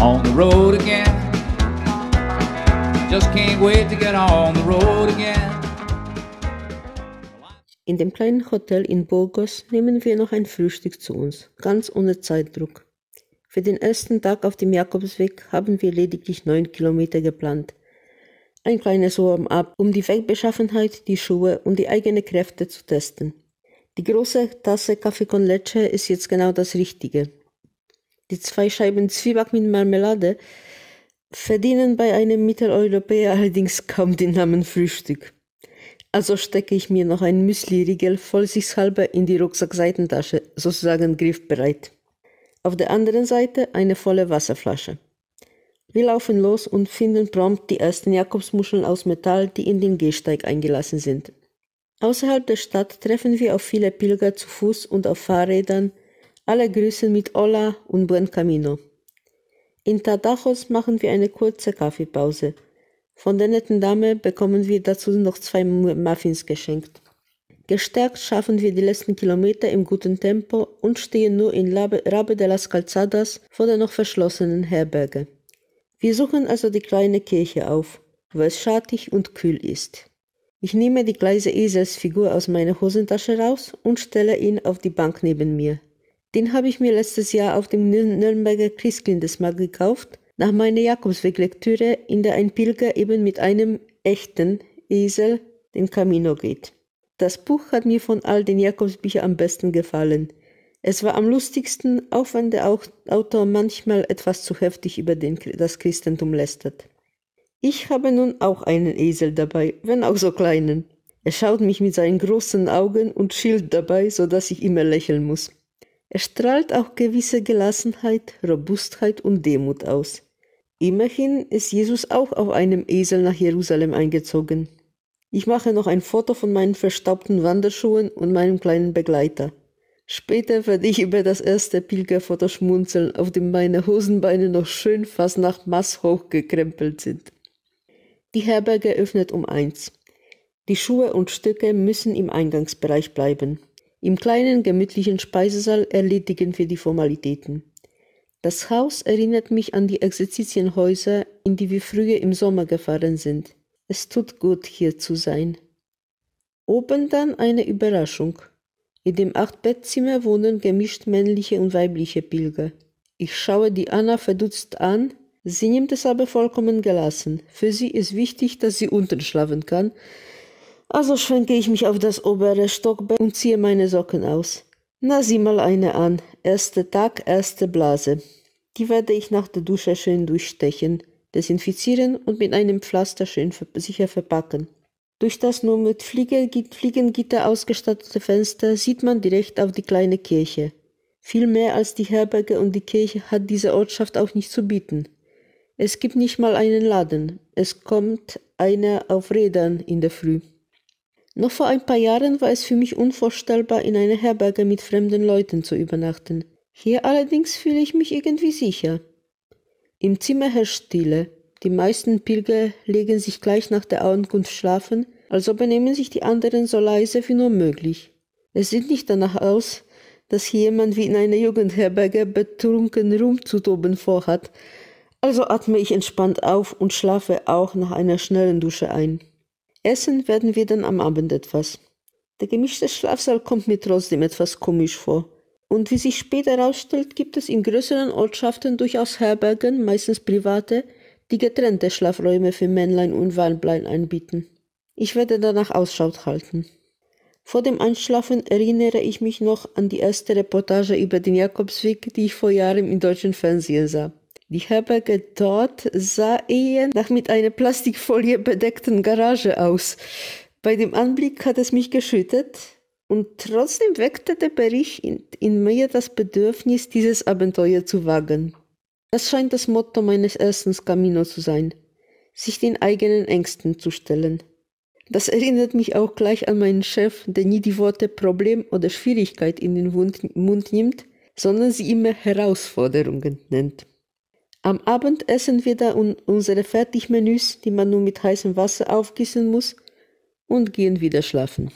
on the road again. Just can't wait to get on the road again. In dem kleinen Hotel in Burgos nehmen wir noch ein Frühstück zu uns, ganz ohne Zeitdruck. Für den ersten Tag auf dem Jakobsweg haben wir lediglich neun Kilometer geplant. Ein kleines Warm-up, um die Wegbeschaffenheit, die Schuhe und die eigenen Kräfte zu testen. Die große Tasse Kaffee con Leche ist jetzt genau das Richtige. Die zwei Scheiben Zwieback mit Marmelade verdienen bei einem Mitteleuropäer allerdings kaum den Namen Frühstück. Also stecke ich mir noch ein Müsli-Riegel vollsichtshalber in die Rucksackseitentasche, sozusagen griffbereit. Auf der anderen Seite eine volle Wasserflasche. Wir laufen los und finden prompt die ersten Jakobsmuscheln aus Metall, die in den Gehsteig eingelassen sind. Außerhalb der Stadt treffen wir auf viele Pilger zu Fuß und auf Fahrrädern, alle grüßen mit Hola und Buen Camino. In Tadajos machen wir eine kurze Kaffeepause. Von der netten Dame bekommen wir dazu noch zwei Muffins geschenkt. Gestärkt schaffen wir die letzten Kilometer im guten Tempo und stehen nur in Rabe de las Calzadas vor der noch verschlossenen Herberge. Wir suchen also die kleine Kirche auf, wo es schattig und kühl ist. Ich nehme die gleise Eselsfigur aus meiner Hosentasche raus und stelle ihn auf die Bank neben mir. Den habe ich mir letztes Jahr auf dem Nürnberger Christkindesmarkt gekauft, nach meiner Jakobsweglektüre, in der ein Pilger eben mit einem echten Esel den Camino geht. Das Buch hat mir von all den Jakobsbüchern am besten gefallen. Es war am lustigsten, auch wenn der Autor manchmal etwas zu heftig über den, das Christentum lästert. Ich habe nun auch einen Esel dabei, wenn auch so kleinen. Er schaut mich mit seinen großen Augen und schielt dabei, so dass ich immer lächeln muss. Er strahlt auch gewisse Gelassenheit, Robustheit und Demut aus. Immerhin ist Jesus auch auf einem Esel nach Jerusalem eingezogen. Ich mache noch ein Foto von meinen verstaubten Wanderschuhen und meinem kleinen Begleiter. Später werde ich über das erste Pilgerfoto schmunzeln, auf dem meine Hosenbeine noch schön fast nach Maß hochgekrempelt sind. Die Herberge öffnet um eins. Die Schuhe und Stücke müssen im Eingangsbereich bleiben. Im kleinen, gemütlichen Speisesaal erledigen wir die Formalitäten. Das Haus erinnert mich an die Exerzitienhäuser, in die wir früher im Sommer gefahren sind. Es tut gut, hier zu sein. Oben dann eine Überraschung. In dem Achtbettzimmer wohnen gemischt männliche und weibliche Pilger. Ich schaue die Anna verdutzt an, sie nimmt es aber vollkommen gelassen. Für sie ist wichtig, dass sie unten schlafen kann. Also schwenke ich mich auf das obere Stockbett und ziehe meine Socken aus. Na, sieh mal eine an. Erster Tag, erste Blase. Die werde ich nach der Dusche schön durchstechen desinfizieren und mit einem Pflaster schön sicher verpacken. Durch das nur mit Fliegengitter ausgestattete Fenster sieht man direkt auf die kleine Kirche. Viel mehr als die Herberge und die Kirche hat diese Ortschaft auch nicht zu bieten. Es gibt nicht mal einen Laden. Es kommt einer auf Rädern in der Früh. Noch vor ein paar Jahren war es für mich unvorstellbar, in einer Herberge mit fremden Leuten zu übernachten. Hier allerdings fühle ich mich irgendwie sicher. Im Zimmer herrscht Stille. Die meisten Pilger legen sich gleich nach der Ankunft schlafen, also benehmen sich die anderen so leise wie nur möglich. Es sieht nicht danach aus, dass hier jemand wie in einer Jugendherberge betrunken rumzutoben vorhat, also atme ich entspannt auf und schlafe auch nach einer schnellen Dusche ein. Essen werden wir dann am Abend etwas. Der gemischte Schlafsaal kommt mir trotzdem etwas komisch vor. Und wie sich später herausstellt, gibt es in größeren Ortschaften durchaus Herbergen, meistens private, die getrennte Schlafräume für Männlein und Weiblein anbieten. Ich werde danach Ausschau halten. Vor dem Einschlafen erinnere ich mich noch an die erste Reportage über den Jakobsweg, die ich vor Jahren im deutschen Fernsehen sah. Die Herberge dort sah eher nach mit einer Plastikfolie bedeckten Garage aus. Bei dem Anblick hat es mich geschüttet, und trotzdem weckte der Bericht in, in mir das Bedürfnis, dieses Abenteuer zu wagen. Das scheint das Motto meines ersten Camino zu sein, sich den eigenen Ängsten zu stellen. Das erinnert mich auch gleich an meinen Chef, der nie die Worte Problem oder Schwierigkeit in den Mund nimmt, sondern sie immer Herausforderungen nennt. Am Abend essen wir da unsere Fertigmenüs, die man nur mit heißem Wasser aufgießen muss, und gehen wieder schlafen.